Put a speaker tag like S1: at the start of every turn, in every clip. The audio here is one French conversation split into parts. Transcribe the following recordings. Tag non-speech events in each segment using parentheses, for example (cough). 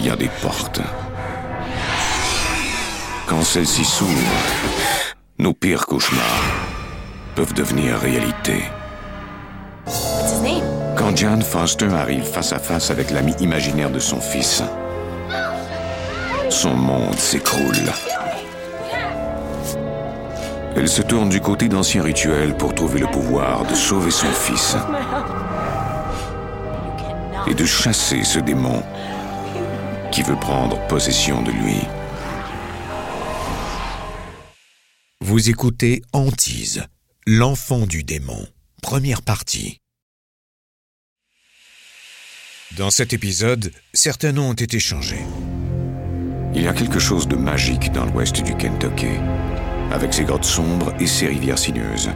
S1: il y a des portes. Quand celles-ci s'ouvrent, nos pires cauchemars peuvent devenir réalité. Quand Jan Foster arrive face à face avec l'ami imaginaire de son fils, son monde s'écroule. Elle se tourne du côté d'anciens rituels pour trouver le pouvoir de sauver son fils et de chasser ce démon qui veut prendre possession de lui.
S2: Vous écoutez Antise, l'enfant du démon, première partie. Dans cet épisode, certains noms ont été changés.
S1: Il y a quelque chose de magique dans l'ouest du Kentucky, avec ses grottes sombres et ses rivières sinueuses.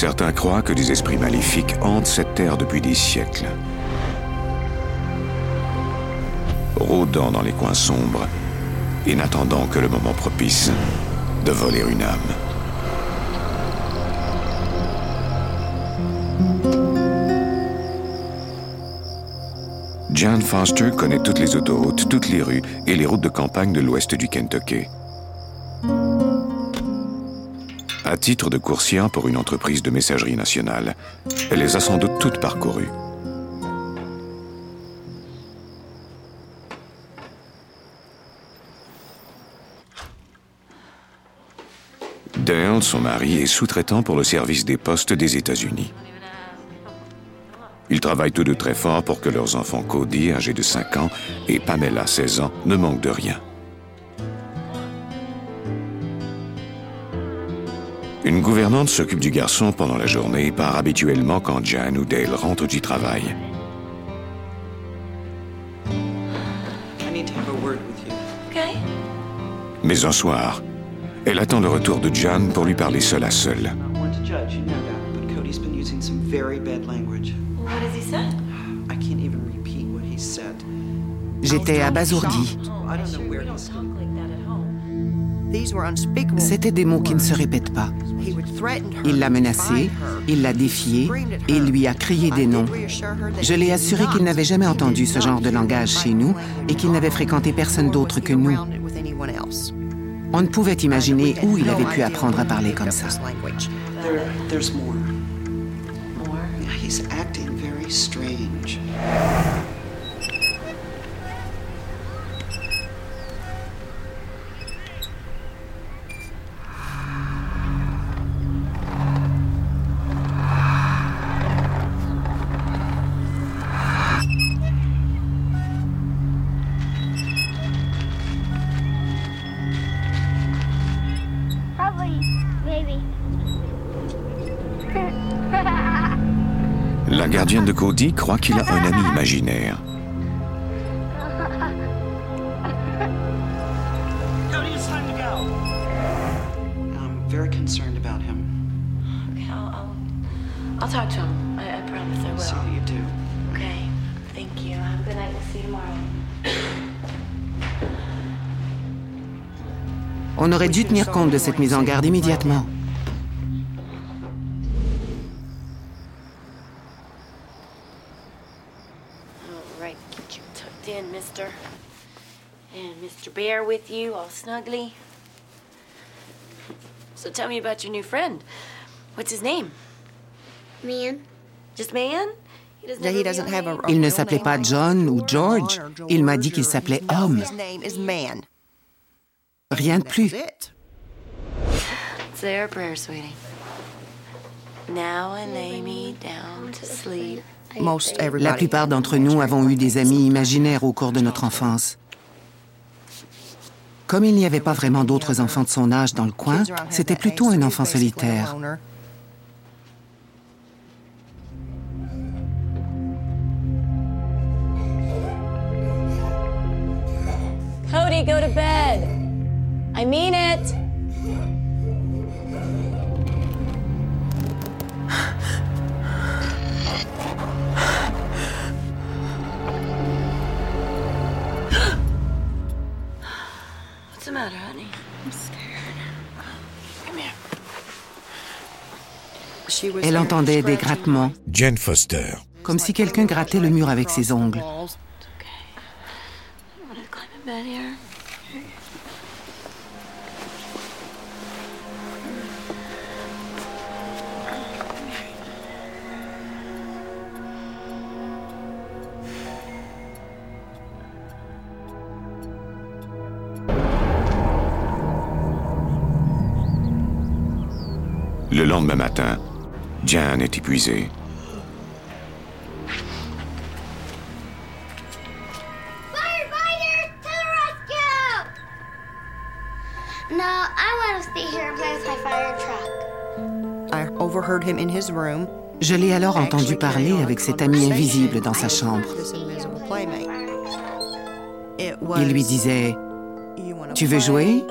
S1: Certains croient que des esprits maléfiques hantent cette terre depuis des siècles. Rôdant dans les coins sombres et n'attendant que le moment propice de voler une âme. Jan Foster connaît toutes les autoroutes, toutes les rues et les routes de campagne de l'ouest du Kentucky. À titre de coursière pour une entreprise de messagerie nationale, elle les a sans doute toutes parcourues. Dale, son mari, est sous-traitant pour le service des postes des États-Unis. Ils travaillent tous deux très fort pour que leurs enfants Cody, âgé de 5 ans, et Pamela, 16 ans, ne manquent de rien. Une gouvernante s'occupe du garçon pendant la journée et part habituellement quand Jan ou Dale rentrent du travail.
S3: I need to have a word with you.
S4: Okay.
S1: Mais un soir, elle attend le retour de Jan pour lui parler seul à seul.
S5: J'étais abasourdi. C'étaient des mots qui ne se répètent pas. Il l'a menacée, il l'a défiée et lui a crié des noms. Je l'ai assuré qu'il n'avait jamais entendu ce genre de langage chez nous et qu'il n'avait fréquenté personne d'autre que nous. On ne pouvait imaginer où il avait pu apprendre à parler comme ça.
S3: There, there's more.
S4: More?
S3: Yeah, he's acting very strange.
S1: La gardienne de Cody croit qu'il a un ami imaginaire.
S5: On aurait dû tenir compte de cette mise en garde immédiatement.
S4: Mr. Bear with you, all snuggly. So tell me about your new friend. What's his name?
S6: Man,
S4: Just man?
S7: That he doesn't have a-
S4: name?
S5: Il ne s'appelait pas John ou George, il m'a dit qu'il s'appelait Homme.
S7: His name is Man.
S5: Rien de plus.
S7: That's it.
S4: Say our prayer, sweetie. Now I lay me down to sleep.
S7: Most
S5: La plupart d'entre nous avons eu des amis imaginaires au cours de notre enfance. Comme il n'y avait pas vraiment d'autres enfants de son âge dans le coin, c'était plutôt un enfant solitaire.
S4: Cody, go to bed. I mean it. Matter, honey? I'm scared. Come here.
S7: She was
S5: Elle entendait des grattements,
S2: Jane Foster.
S5: comme si quelqu'un grattait le mur avec ses ongles.
S7: Overheard him in his room.
S5: Je l'ai alors entendu parler avec cet ami invisible dans sa chambre. Il lui disait
S7: "You wanna
S5: Tu veux
S7: play?"
S5: jouer?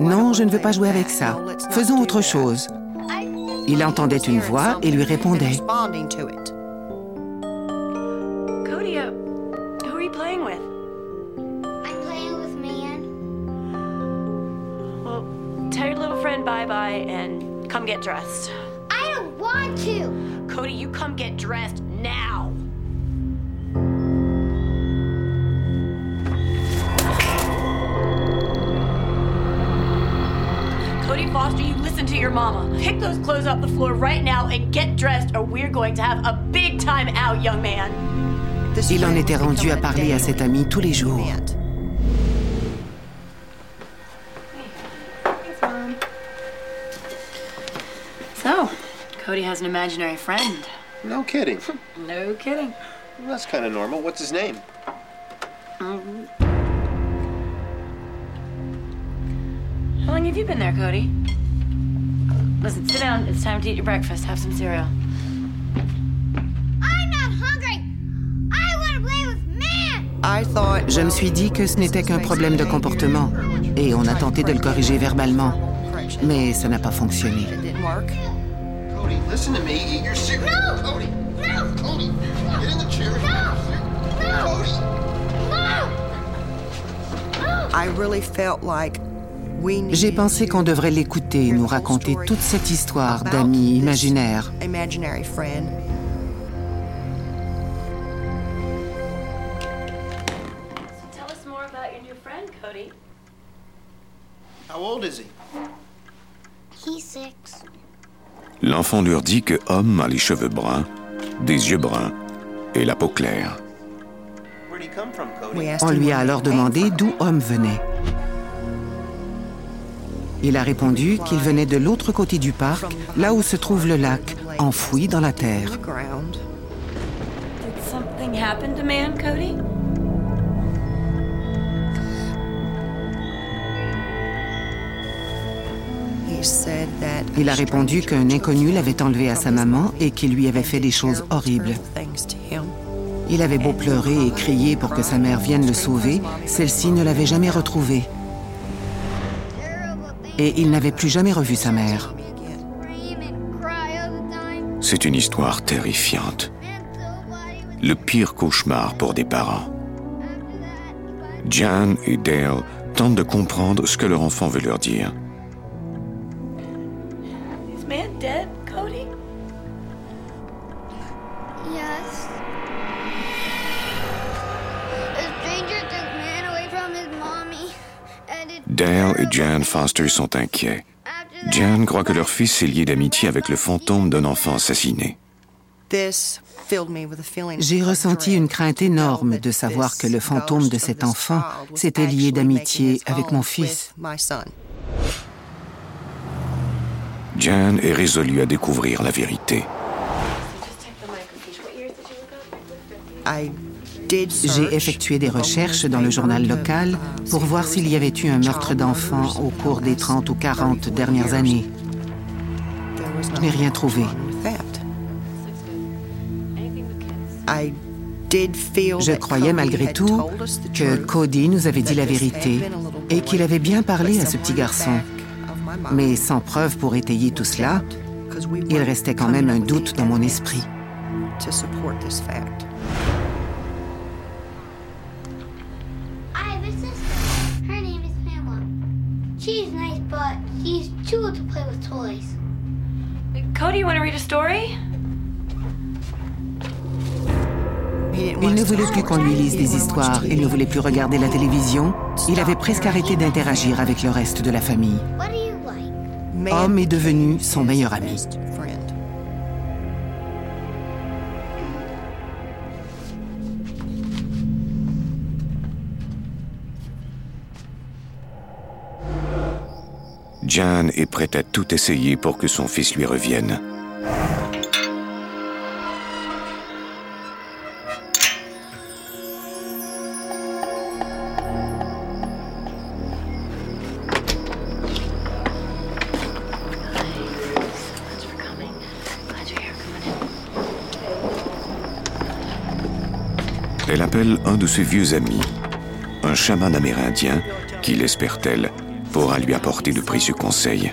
S5: Non, je ne veux pas jouer avec ça. Faisons autre chose. Il entendait une voix et lui répondait.
S7: Responding to it.
S4: Cody, uh, who are you playing with?
S6: I'm playing with man.
S4: Well, tell your little friend bye bye and come get dressed.
S6: I don't want to.
S4: Cody, you come get dressed now. Your mama. Pick those clothes off the floor right now and get dressed, or we're going to have a big time out, young man.
S7: This
S5: Il en
S7: friend
S5: était rendu à parler à cet ami tous les jours.
S4: So, Cody has an imaginary friend.
S8: No kidding. (laughs)
S4: No kidding.
S8: Well, that's kind of normal. What's his name?
S4: Um, how long have you been there, Cody? Listen, sit down. It's time to eat your breakfast. Have some cereal.
S6: I'm not hungry. I want to play with man.
S7: I thought,
S5: Je me suis dit que ce n'était qu'un problème de comportement et on a tenté de le corriger verbalement. Mais ça n'a pas fonctionné.
S7: it didn't work.
S8: Cody, listen to me. Eat your cereal.
S6: No!
S8: Cody.
S6: No!
S8: Cody, get in the chair.
S6: No!
S8: Cody.
S6: No!
S7: I really felt like
S5: J'ai pensé qu'on devrait l'écouter
S7: the
S5: nous raconter toute cette histoire d'amis imaginaires.
S1: L'enfant leur dit que Homme a les cheveux bruns, des yeux bruns et la peau claire.
S5: On lui a alors demandé d'où Homme venait. Il a répondu qu'il venait de l'autre côté du parc, là où se trouve le lac, enfoui dans la terre. Il a répondu qu'un inconnu l'avait enlevé à sa maman et qu'il lui avait fait des choses horribles. Il avait beau pleurer et crier pour que sa mère vienne le sauver, celle-ci ne l'avait jamais retrouvé. Et il n'avait plus jamais revu sa mère.
S1: C'est une histoire terrifiante. Le pire cauchemar pour des parents. Jan et Dale tentent de comprendre ce que leur enfant veut leur dire. Et Jan Foster sont inquiets. Jan croit que leur fils est lié d'amitié avec le fantôme d'un enfant assassiné.
S7: This filled me with a feeling
S5: J'ai ressenti une crainte énorme de savoir que le fantôme de cet enfant s'était lié d'amitié avec mon fils.
S7: with my son.
S1: Jan est résolu à découvrir la vérité.
S5: J'ai effectué des recherches dans le journal local pour voir s'il y avait eu un meurtre d'enfant au cours des 30 ou 40 dernières années. Je n'ai rien trouvé. Je croyais malgré tout que Cody nous avait dit la vérité et qu'il avait bien parlé à ce petit garçon. Mais sans preuve pour étayer tout cela, il restait quand même un doute dans mon esprit.
S6: She's too old to play with toys.
S4: Cody, you want to read a story?
S5: Il ne voulait plus qu'on lui lise des histoires, il ne voulait plus regarder la télévision, il avait presque arrêté d'interagir avec le reste de la famille. Homme est devenu son meilleur ami.
S1: Jan est prête à tout essayer pour que son fils lui revienne. Elle appelle un de ses vieux amis, un chaman amérindien qui, l'espère-t-elle, pourra lui apporter de précieux conseils.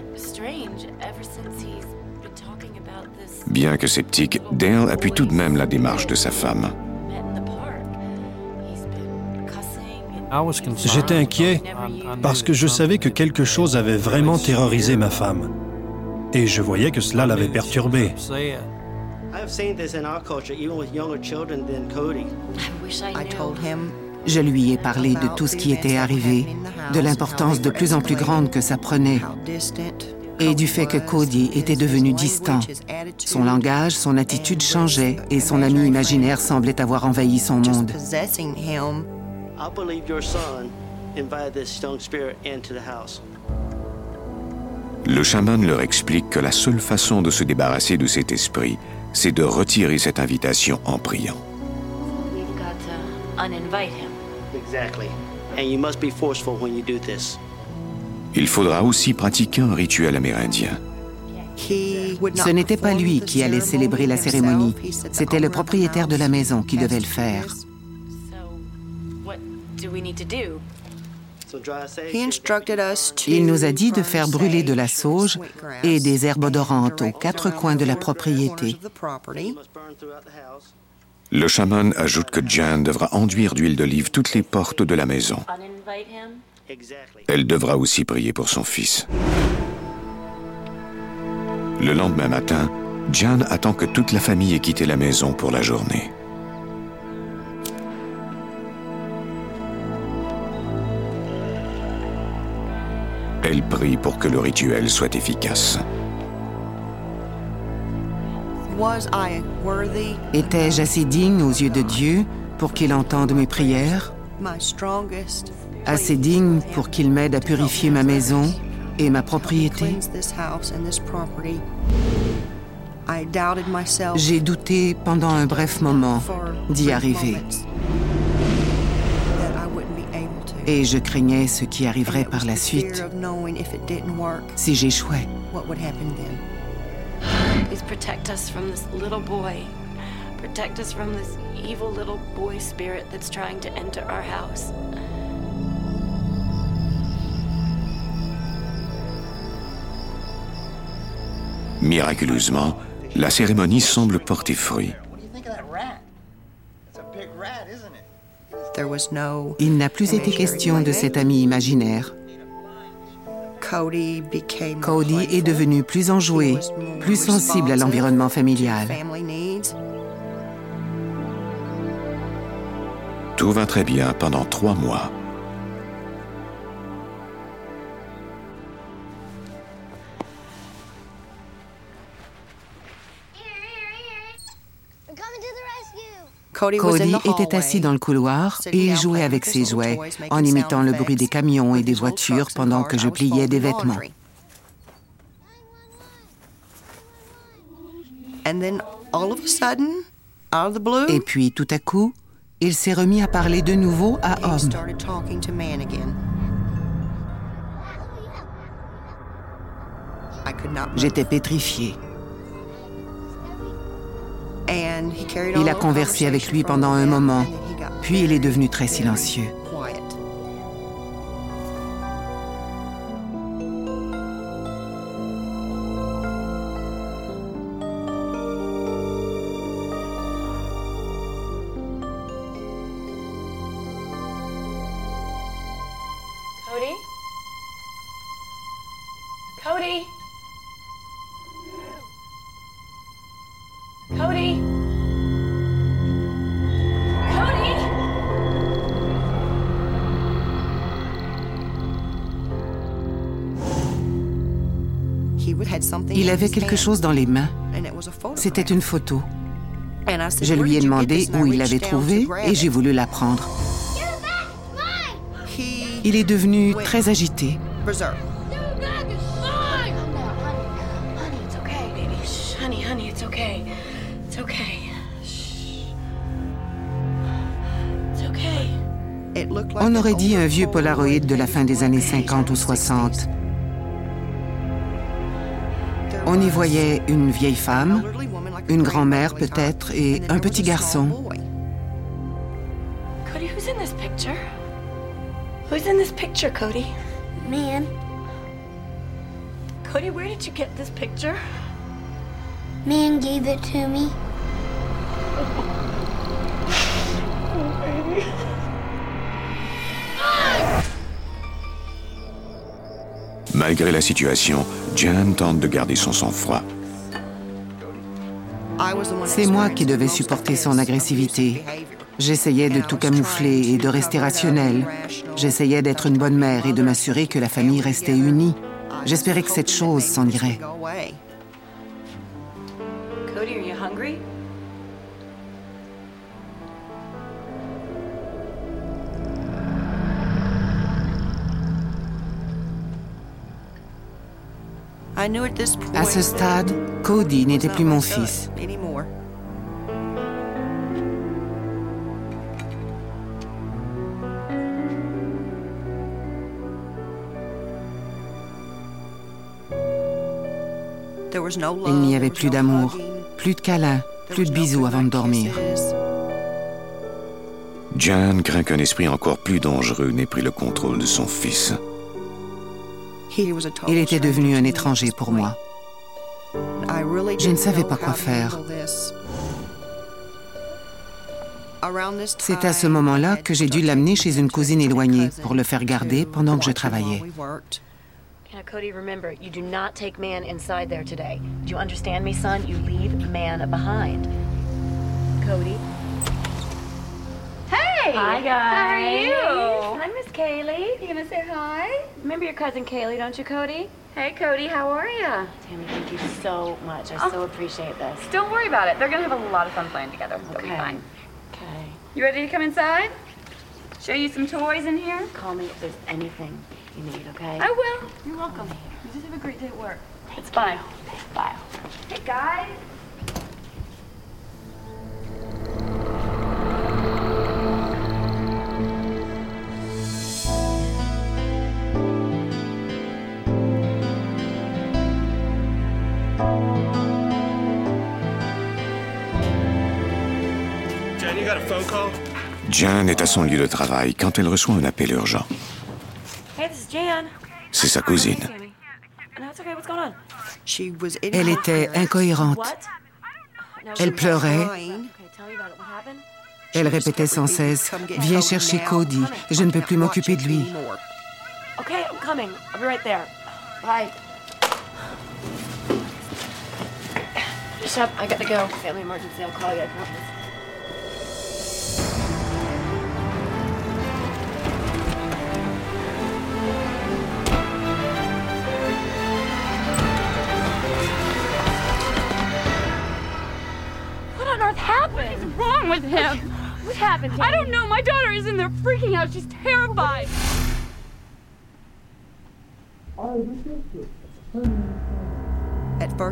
S1: Bien que sceptique, Dale appuie tout de même la démarche de sa femme.
S9: J'étais inquiet parce que je savais que quelque chose avait vraiment terrorisé ma femme. Et je voyais que cela l'avait perturbée.
S10: I've seen this in our culture, even with younger children than Cody.
S4: I wish I
S7: I
S4: knew.
S7: told him
S5: Je lui ai parlé de tout ce qui était arrivé, de l'importance de plus en plus grande que ça prenait, et du fait que Cody était devenu distant. Son langage, son attitude changeait, et son ami imaginaire semblait avoir envahi son monde.
S1: Le chaman leur explique que la seule façon de se débarrasser de cet esprit, c'est de retirer cette invitation en priant.
S4: We've got to uninvite him.
S10: Exactly. And you must be forceful when you do this.
S1: Il faudra aussi pratiquer un rituel amérindien.
S5: Ce n'était pas lui qui allait célébrer la cérémonie, c'était le propriétaire de la maison qui devait le faire. Il nous a dit de faire brûler de la sauge et des herbes odorantes aux quatre coins de la propriété.
S1: Le chaman ajoute que Jan devra enduire d'huile d'olive toutes les portes de la maison. Elle devra aussi prier pour son fils. Le lendemain matin, Jan attend que toute la famille ait quitté la maison pour la journée. Elle prie pour que le rituel soit efficace.
S5: Étais-je assez digne aux yeux de Dieu pour qu'il entende mes prières, assez digne pour qu'il m'aide à purifier ma maison et ma propriété. J'ai douté pendant un bref moment d'y arriver. et je craignais ce qui arriverait par la suite. si j'échouais.
S4: Please protect us from this little boy. Protect us from this evil little boy spirit that's trying to enter our house.
S1: Miraculeusement, la cérémonie semble porter fruit.
S8: What do you think of that rat? It's a big rat, isn't it?
S7: There was no.
S5: Il n'a plus été question de cet ami imaginaire.
S7: Cody
S5: est devenu plus enjoué, plus sensible à l'environnement familial.
S1: Tout va très bien pendant trois mois.
S7: Cody,
S5: était assis dans le couloir et il jouait avec ses jouets en imitant le bruit des camions et des voitures pendant que je pliais des vêtements. Et puis tout à coup, il s'est remis à parler de nouveau à homme.
S7: started talking
S5: Il a conversé avec lui pendant un moment, puis il est devenu très silencieux. Il avait quelque chose dans les mains. C'était une photo. Je lui ai demandé où il l'avait trouvée et j'ai voulu la prendre. Il est devenu très agité. On aurait dit un vieux Polaroid de la fin des années 50 ou 60. On y voyait une vieille femme, une grand-mère peut-être, et un petit garçon.
S4: Cody, who's in this picture? Who's in this picture, Cody?
S6: Man,
S4: Cody, where did you get this picture?
S6: man gave it to me. (laughs)
S1: Malgré la situation, Jan tente de garder son sang-froid.
S5: C'est moi qui devais supporter son agressivité. J'essayais de tout camoufler et de rester rationnel. J'essayais d'être une bonne mère et de m'assurer que la famille restait unie. J'espérais que cette chose s'en irait.
S4: Cody, are you hungry?
S5: À ce stade, Cody n'était plus mon fils. Il n'y avait plus d'amour, plus de câlins, plus de bisous avant de dormir.
S1: Jan craint qu'un esprit encore plus dangereux n'ait pris le contrôle de son fils.
S5: Il était devenu un étranger pour moi. Je ne savais pas quoi faire. C'est à ce moment-là que j'ai dû l'amener chez une cousine éloignée pour le faire garder pendant que je travaillais.
S4: Cody, remember, you do not take man inside there today. Do you understand me, son? You leave man behind. Cody?
S11: Hey!
S4: Hi, guys.
S11: How are you?
S4: Hi, Miss Kaylee.
S11: You gonna say hi?
S4: Remember your cousin Kaylee, don't you, Cody?
S11: Hey, Cody, how are you?
S4: Tammy, thank you so much. I
S11: Oh.
S4: so appreciate this.
S11: Don't worry about it. They're gonna have a lot of fun playing together. They'll be fine.
S4: Okay.
S11: You ready to come inside? Show you some toys in here?
S4: Call me if there's anything you need, okay?
S11: I will. You're welcome. You just have a great day at work.
S4: It's bye. Bye.
S11: Hey, guys.
S1: Jan est à son lieu de travail quand elle reçoit un appel urgent.
S4: Hey, this is Jan.
S1: C'est sa cousine.
S5: Elle était incohérente. Elle pleurait. Elle répétait sans cesse Viens chercher Cody, je ne peux plus m'occuper de lui.
S4: Okay, I'm coming. I'll be right there. Bye. Shut up. I got to go. Family emergency. I'll call you. I promise.
S11: Earth happened? What is wrong with him? What happened? I don't know. My daughter is in there freaking out. She's terrified.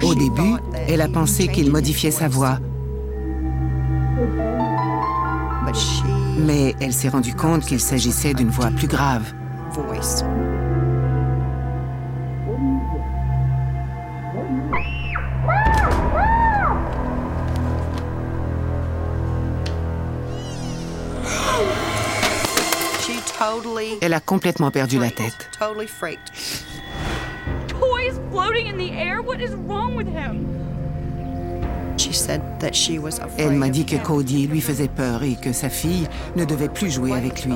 S5: Au début, elle a pensé qu'il modifiait sa voix. Mais elle s'est rendue compte qu'il s'agissait d'une voix plus grave. Elle a complètement perdu la tête. Elle m'a dit que Cody lui faisait peur et que sa fille ne devait plus jouer avec lui.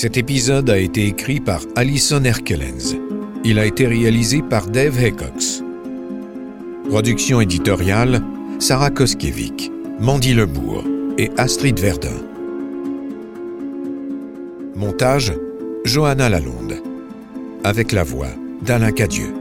S1: Cet épisode a été écrit par Alison Herkelens. Il a été réalisé par Dave Haycox. Production éditoriale Sarah Koskiewicz, Mandy Lebourg et Astrid Verdun. Montage Johanna Lalonde. Avec la voix d'Alain Cadieux.